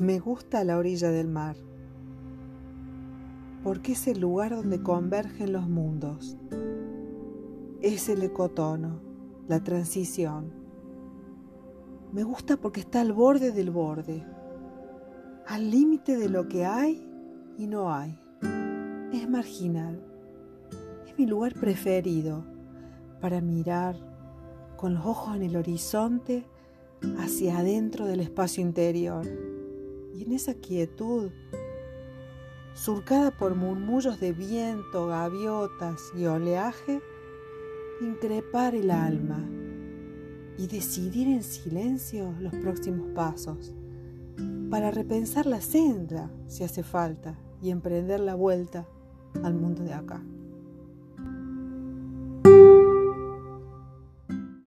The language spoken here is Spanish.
Me gusta la orilla del mar, porque es el lugar donde convergen los mundos. Es el ecotono, la transición. Me gusta porque está al borde del borde, al límite de lo que hay y no hay. Es marginal. Es mi lugar preferido para mirar con los ojos en el horizonte hacia adentro del espacio interior. Esa quietud, surcada por murmullos de viento, gaviotas y oleaje, increpar el alma y decidir en silencio los próximos pasos para repensar la senda si hace falta y emprender la vuelta al mundo de acá.